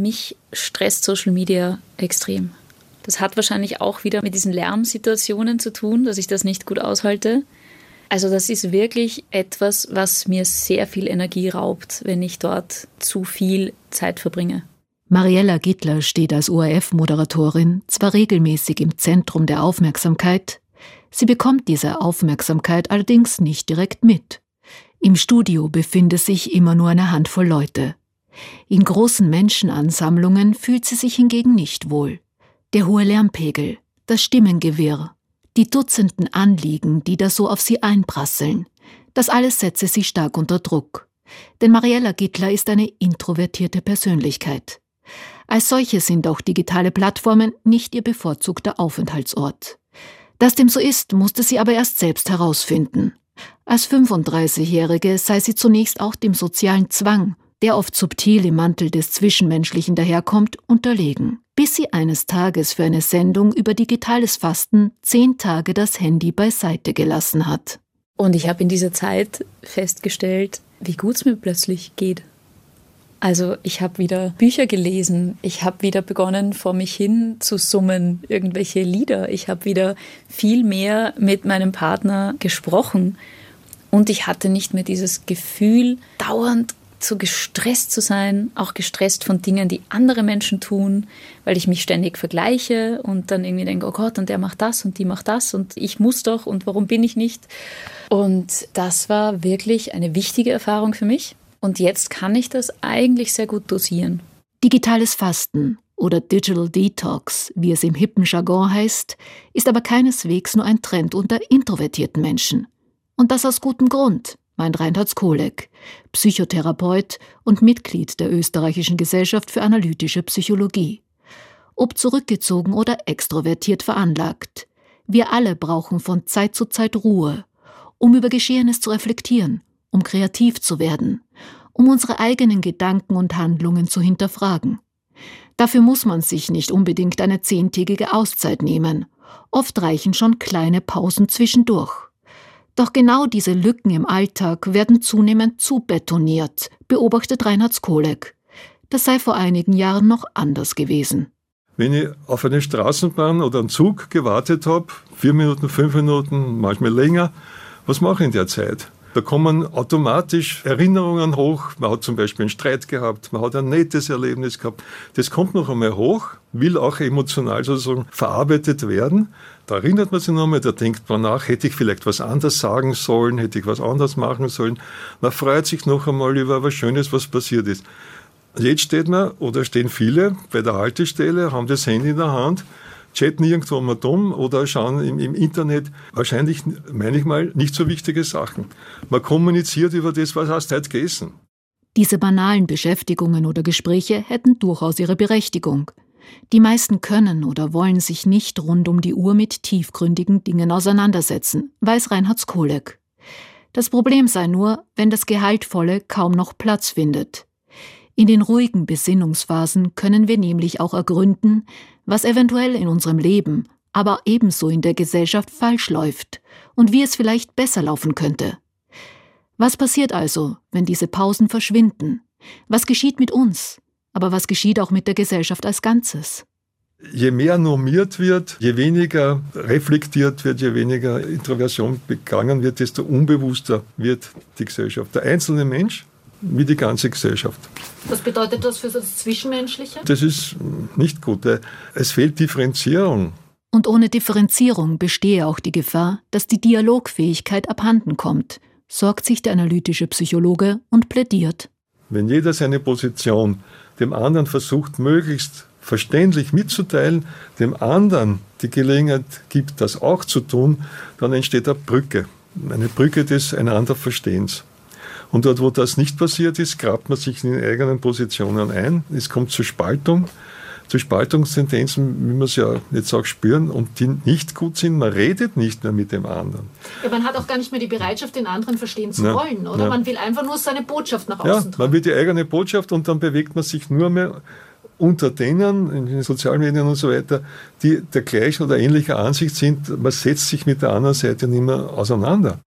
mich stresst Social Media extrem. Das hat wahrscheinlich auch wieder mit diesen Lärmsituationen zu tun, dass ich das nicht gut aushalte. Also das ist wirklich etwas, was mir sehr viel Energie raubt, wenn ich dort zu viel Zeit verbringe. Mariella Gittler steht als ORF-Moderatorin zwar regelmäßig im Zentrum der Aufmerksamkeit, sie bekommt diese Aufmerksamkeit allerdings nicht direkt mit. Im Studio befindet sich immer nur eine Handvoll Leute. In großen Menschenansammlungen fühlt sie sich hingegen nicht wohl. Der hohe Lärmpegel, das Stimmengewirr, die Dutzenden Anliegen, die da so auf sie einprasseln, das alles setze sie stark unter Druck. Denn Mariella Gittler ist eine introvertierte Persönlichkeit. Als solche sind auch digitale Plattformen nicht ihr bevorzugter Aufenthaltsort. Dass dem so ist, musste sie aber erst selbst herausfinden. Als 35-Jährige sei sie zunächst auch dem sozialen Zwang, der oft subtil im Mantel des Zwischenmenschlichen daherkommt, unterlegen, bis sie eines Tages für eine Sendung über digitales Fasten zehn Tage das Handy beiseite gelassen hat. Und ich habe in dieser Zeit festgestellt, wie gut es mir plötzlich geht. Also ich habe wieder Bücher gelesen, ich habe wieder begonnen, vor mich hin zu summen, irgendwelche Lieder, ich habe wieder viel mehr mit meinem Partner gesprochen und ich hatte nicht mehr dieses Gefühl, dauernd so gestresst zu sein, auch gestresst von Dingen, die andere Menschen tun, weil ich mich ständig vergleiche und dann irgendwie denke, oh Gott, und der macht das und die macht das und ich muss doch und warum bin ich nicht? Und das war wirklich eine wichtige Erfahrung für mich. Und jetzt kann ich das eigentlich sehr gut dosieren. Digitales Fasten oder Digital Detox, wie es im hippen Jargon heißt, ist aber keineswegs nur ein Trend unter introvertierten Menschen. Und das aus gutem Grund, meint Reinhard Skolek, Psychotherapeut und Mitglied der Österreichischen Gesellschaft für analytische Psychologie. Ob zurückgezogen oder extrovertiert veranlagt, wir alle brauchen von Zeit zu Zeit Ruhe, um über Geschehenes zu reflektieren um kreativ zu werden, um unsere eigenen Gedanken und Handlungen zu hinterfragen. Dafür muss man sich nicht unbedingt eine zehntägige Auszeit nehmen. Oft reichen schon kleine Pausen zwischendurch. Doch genau diese Lücken im Alltag werden zunehmend zu betoniert, beobachtet Reinhard Skolek. Das sei vor einigen Jahren noch anders gewesen. Wenn ich auf eine Straßenbahn oder einen Zug gewartet habe, vier Minuten, fünf Minuten, manchmal länger, was mache ich in der Zeit? Da kommen automatisch Erinnerungen hoch. Man hat zum Beispiel einen Streit gehabt, man hat ein nettes Erlebnis gehabt. Das kommt noch einmal hoch, will auch emotional sozusagen verarbeitet werden. Da erinnert man sich nochmal, da denkt man nach, hätte ich vielleicht was anderes sagen sollen, hätte ich was anderes machen sollen. Man freut sich noch einmal über was Schönes, was passiert ist. Jetzt steht man oder stehen viele bei der Haltestelle, haben das Handy in der Hand chatten irgendwo mal dumm oder schauen im, im, Internet wahrscheinlich, meine ich mal, nicht so wichtige Sachen. Man kommuniziert über das, was hast du heute gegessen. Diese banalen Beschäftigungen oder Gespräche hätten durchaus ihre Berechtigung. Die meisten können oder wollen sich nicht rund um die Uhr mit tiefgründigen Dingen auseinandersetzen, weiß Reinhard Skolek. Das Problem sei nur, wenn das Gehaltvolle kaum noch Platz findet. In den ruhigen Besinnungsphasen können wir nämlich auch ergründen, was eventuell in unserem Leben, aber ebenso in der Gesellschaft falsch läuft und wie es vielleicht besser laufen könnte. Was passiert also, wenn diese Pausen verschwinden? Was geschieht mit uns? Aber was geschieht auch mit der Gesellschaft als Ganzes? Je mehr normiert wird, je weniger reflektiert wird, je weniger Introversion begangen wird, desto unbewusster wird die Gesellschaft. Der einzelne Mensch wie die ganze Gesellschaft. Was bedeutet das für das Zwischenmenschliche? Das ist nicht gut. Es fehlt Differenzierung. Und ohne Differenzierung bestehe auch die Gefahr, dass die Dialogfähigkeit abhanden kommt, sorgt sich der analytische Psychologe und plädiert. Wenn jeder seine Position dem anderen versucht, möglichst verständlich mitzuteilen, dem anderen die Gelegenheit gibt, das auch zu tun, dann entsteht eine Brücke. Eine Brücke des einander Verstehens. Und dort, wo das nicht passiert ist, grabt man sich in den eigenen Positionen ein. Es kommt zur Spaltung, zu Spaltungstendenzen, wie wir es ja jetzt auch spüren, und die nicht gut sind. Man redet nicht mehr mit dem anderen. Ja, man hat auch gar nicht mehr die Bereitschaft, den anderen verstehen zu ja, wollen, oder? Ja. Man will einfach nur seine Botschaft nach außen ja, tragen. Man will die eigene Botschaft und dann bewegt man sich nur mehr unter denen, in den Sozialmedien und so weiter, die der gleichen oder ähnlicher Ansicht sind. Man setzt sich mit der anderen Seite nicht mehr auseinander.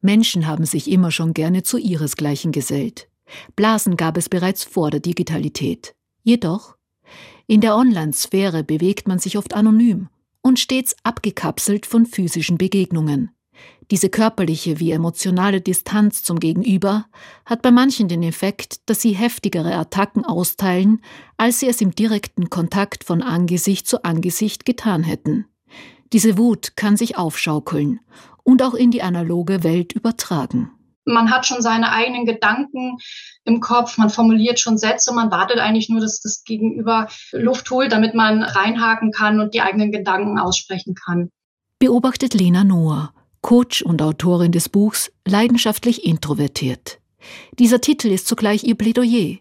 Menschen haben sich immer schon gerne zu ihresgleichen gesellt. Blasen gab es bereits vor der Digitalität. Jedoch, in der Online-Sphäre bewegt man sich oft anonym und stets abgekapselt von physischen Begegnungen. Diese körperliche wie emotionale Distanz zum Gegenüber hat bei manchen den Effekt, dass sie heftigere Attacken austeilen, als sie es im direkten Kontakt von Angesicht zu Angesicht getan hätten. Diese Wut kann sich aufschaukeln und auch in die analoge Welt übertragen. Man hat schon seine eigenen Gedanken im Kopf, man formuliert schon Sätze, man wartet eigentlich nur, dass das Gegenüber Luft holt, damit man reinhaken kann und die eigenen Gedanken aussprechen kann. Beobachtet Lena Noah, Coach und Autorin des Buchs Leidenschaftlich introvertiert. Dieser Titel ist zugleich ihr Plädoyer.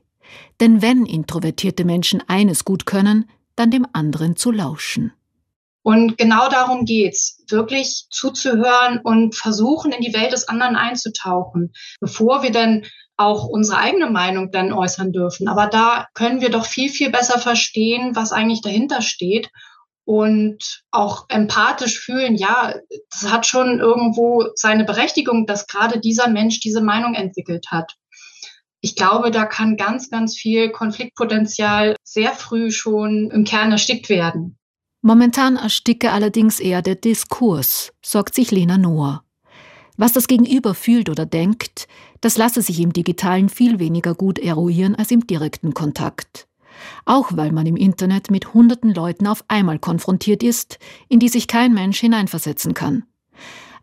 Denn wenn introvertierte Menschen eines gut können, dann dem anderen zu lauschen. Und genau darum geht's, wirklich zuzuhören und versuchen, in die Welt des anderen einzutauchen, bevor wir dann auch unsere eigene Meinung dann äußern dürfen. Aber da können wir doch viel, viel besser verstehen, was eigentlich dahinter steht und auch empathisch fühlen, ja, das hat schon irgendwo seine Berechtigung, dass gerade dieser Mensch diese Meinung entwickelt hat. Ich glaube, da kann ganz, ganz viel Konfliktpotenzial sehr früh schon im Kern erstickt werden. Momentan ersticke allerdings eher der Diskurs, sorgt sich Lena Noah. Was das Gegenüber fühlt oder denkt, das lasse sich im Digitalen viel weniger gut eruieren als im direkten Kontakt. Auch weil man im Internet mit hunderten Leuten auf einmal konfrontiert ist, in die sich kein Mensch hineinversetzen kann.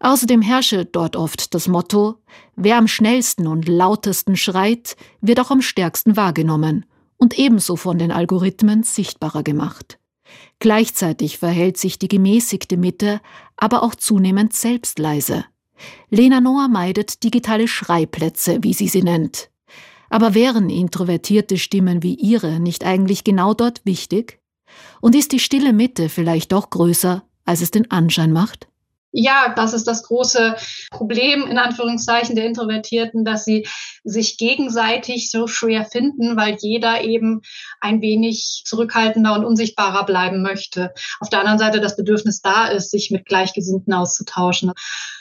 Außerdem herrsche dort oft das Motto, wer am schnellsten und lautesten schreit, wird auch am stärksten wahrgenommen und ebenso von den Algorithmen sichtbarer gemacht. Gleichzeitig verhält sich die gemäßigte Mitte aber auch zunehmend selbstleise. Lena Noah meidet digitale Schreiplätze, wie sie sie nennt. Aber wären introvertierte Stimmen wie ihre nicht eigentlich genau dort wichtig? Und ist die stille Mitte vielleicht doch größer, als es den Anschein macht? Ja, das ist das große Problem in Anführungszeichen der Introvertierten, dass sie sich gegenseitig so schwer finden, weil jeder eben ein wenig zurückhaltender und unsichtbarer bleiben möchte. Auf der anderen Seite das Bedürfnis da ist, sich mit Gleichgesinnten auszutauschen.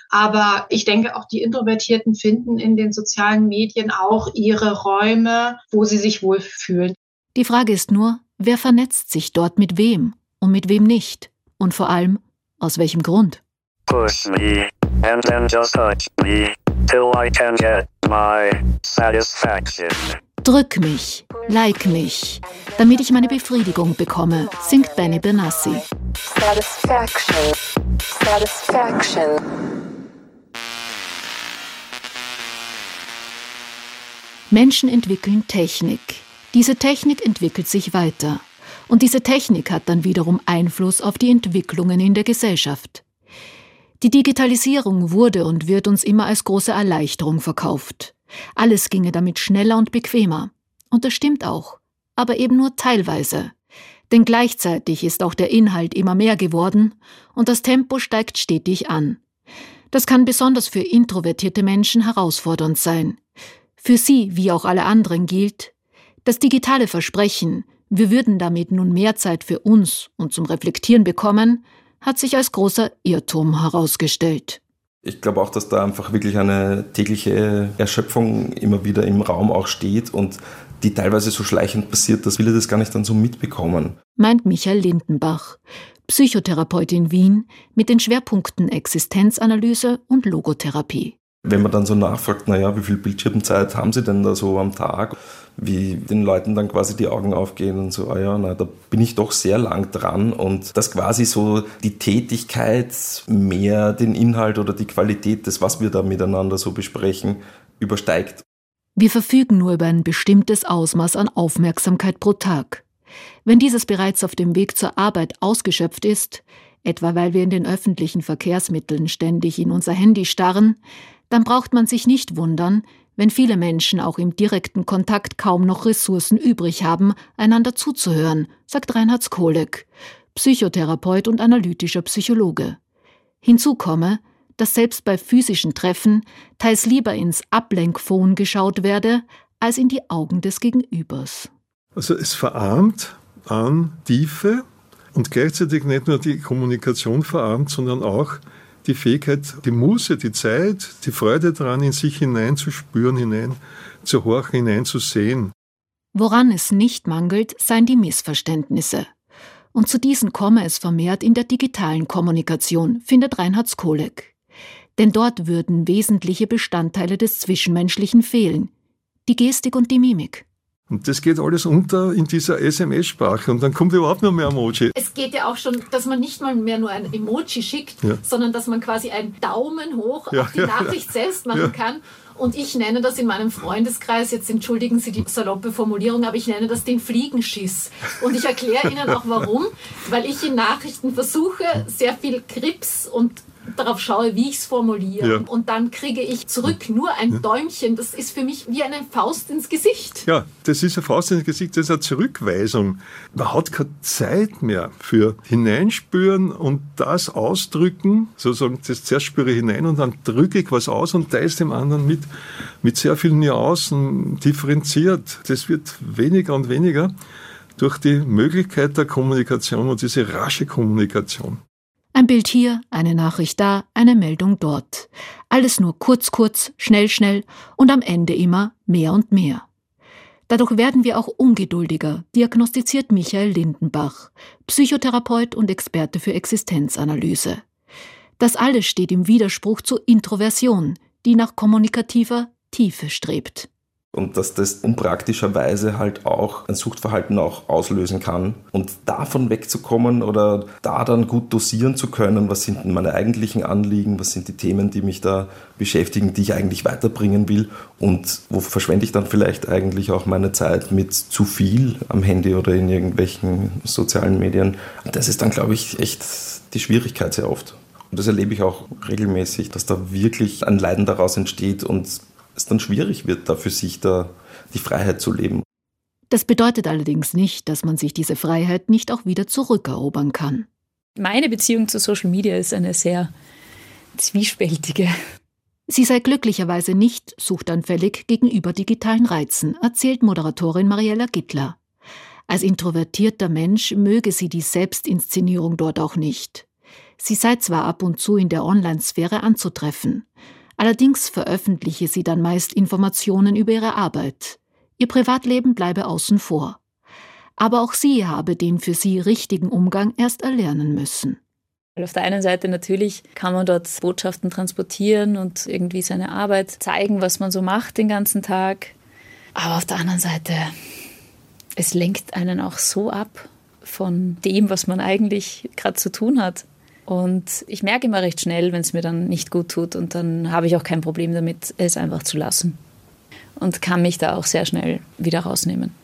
Aber ich denke, auch die Introvertierten finden in den sozialen Medien auch ihre Räume, wo sie sich wohlfühlen. Die Frage ist nur, wer vernetzt sich dort mit wem und mit wem nicht? Und vor allem, aus welchem Grund? Push me, and then just touch me, till I can get my satisfaction. Drück mich, like mich, damit ich meine Befriedigung bekomme, singt Benny Benassi. Satisfaction, Satisfaction. Menschen entwickeln Technik. Diese Technik entwickelt sich weiter. Und diese Technik hat dann wiederum Einfluss auf die Entwicklungen in der Gesellschaft. Die Digitalisierung wurde und wird uns immer als große Erleichterung verkauft. Alles ginge damit schneller und bequemer. Und das stimmt auch, aber eben nur teilweise. Denn gleichzeitig ist auch der Inhalt immer mehr geworden und das Tempo steigt stetig an. Das kann besonders für introvertierte Menschen herausfordernd sein. Für sie, wie auch alle anderen, gilt, das digitale Versprechen, wir würden damit nun mehr Zeit für uns und zum Reflektieren bekommen, hat sich als großer Irrtum herausgestellt. Ich glaube auch, dass da einfach wirklich eine tägliche Erschöpfung immer wieder im Raum auch steht und die teilweise so schleichend passiert, dass viele das gar nicht dann so mitbekommen. Meint Michael Lindenbach, Psychotherapeut in Wien mit den Schwerpunkten Existenzanalyse und Logotherapie. Wenn man dann so nachfragt, naja, wie viel Bildschirmzeit haben Sie denn da so am Tag? Wie den Leuten dann quasi die Augen aufgehen und so, ah ja, na, da bin ich doch sehr lang dran und dass quasi so die Tätigkeit mehr den Inhalt oder die Qualität des, was wir da miteinander so besprechen, übersteigt. Wir verfügen nur über ein bestimmtes Ausmaß an Aufmerksamkeit pro Tag. Wenn dieses bereits auf dem Weg zur Arbeit ausgeschöpft ist, etwa weil wir in den öffentlichen Verkehrsmitteln ständig in unser Handy starren, dann braucht man sich nicht wundern, wenn viele Menschen auch im direkten Kontakt kaum noch Ressourcen übrig haben, einander zuzuhören, sagt Reinhard Skolek, Psychotherapeut und analytischer Psychologe. Hinzu komme, dass selbst bei physischen Treffen teils lieber ins Ablenkphone geschaut werde, als in die Augen des Gegenübers. Also es verarmt an Tiefe und gleichzeitig nicht nur die Kommunikation verarmt, sondern auch die Fähigkeit, die Muße, die Zeit, die Freude daran, in sich hineinzuspüren, hinein zu horchen, hineinzusehen. Woran es nicht mangelt, seien die Missverständnisse. Und zu diesen komme es vermehrt in der digitalen Kommunikation, findet Reinhard Skolek. Denn dort würden wesentliche Bestandteile des Zwischenmenschlichen fehlen. Die Gestik und die Mimik. Und das geht alles unter in dieser SMS-Sprache und dann kommt überhaupt noch mehr Emoji. Es geht ja auch schon, dass man nicht mal mehr nur ein Emoji schickt, ja. sondern dass man quasi einen Daumen hoch ja, auf die Nachricht ja, selbst machen kann. Und ich nenne das in meinem Freundeskreis, jetzt entschuldigen Sie die saloppe Formulierung, aber ich nenne das den Fliegenschiss. Und ich erkläre Ihnen auch warum, weil ich in Nachrichten versuche, sehr viel Krips und darauf schaue, wie ich es formuliere. Ja. Und dann kriege ich zurück nur ein ja. Däumchen. Das ist für mich wie eine Faust ins Gesicht. Ja, das ist eine Faust ins Gesicht, das ist eine Zurückweisung. Man hat keine Zeit mehr für hineinspüren und das ausdrücken. Sozusagen, das zuerst spüre ich hinein und dann drücke ich was aus und teile es dem anderen mit, mit sehr vielen Nuancen differenziert. Das wird weniger und weniger durch die Möglichkeit der Kommunikation und diese rasche Kommunikation. Ein Bild hier, eine Nachricht da, eine Meldung dort. Alles nur kurz, kurz, schnell, schnell und am Ende immer mehr und mehr. Dadurch werden wir auch ungeduldiger, diagnostiziert Michael Lindenbach, Psychotherapeut und Experte für Existenzanalyse. Das alles steht im Widerspruch zur Introversion, die nach kommunikativer Tiefe strebt. Und dass das unpraktischerweise halt auch ein Suchtverhalten auch auslösen kann. Und davon wegzukommen oder da dann gut dosieren zu können, was sind meine eigentlichen Anliegen, was sind die Themen, die mich da beschäftigen, die ich eigentlich weiterbringen will und wo verschwende ich dann vielleicht eigentlich auch meine Zeit mit zu viel am Handy oder in irgendwelchen sozialen Medien. Das ist dann, glaube ich, echt die Schwierigkeit sehr oft. Und das erlebe ich auch regelmäßig, dass da wirklich ein Leiden daraus entsteht und es dann schwierig wird, da für sich da die Freiheit zu leben. Das bedeutet allerdings nicht, dass man sich diese Freiheit nicht auch wieder zurückerobern kann. Meine Beziehung zu Social Media ist eine sehr zwiespältige. Sie sei glücklicherweise nicht suchtanfällig gegenüber digitalen Reizen, erzählt Moderatorin Mariella Gittler. Als introvertierter Mensch möge sie die Selbstinszenierung dort auch nicht. Sie sei zwar ab und zu in der Online-Sphäre anzutreffen, Allerdings veröffentliche sie dann meist Informationen über ihre Arbeit. Ihr Privatleben bleibe außen vor. Aber auch sie habe den für sie richtigen Umgang erst erlernen müssen. Auf der einen Seite natürlich kann man dort Botschaften transportieren und irgendwie seine Arbeit zeigen, was man so macht den ganzen Tag. Aber auf der anderen Seite, es lenkt einen auch so ab von dem, was man eigentlich gerade zu tun hat. Und ich merke immer recht schnell, wenn es mir dann nicht gut tut. Und dann habe ich auch kein Problem damit, es einfach zu lassen. Und kann mich da auch sehr schnell wieder rausnehmen.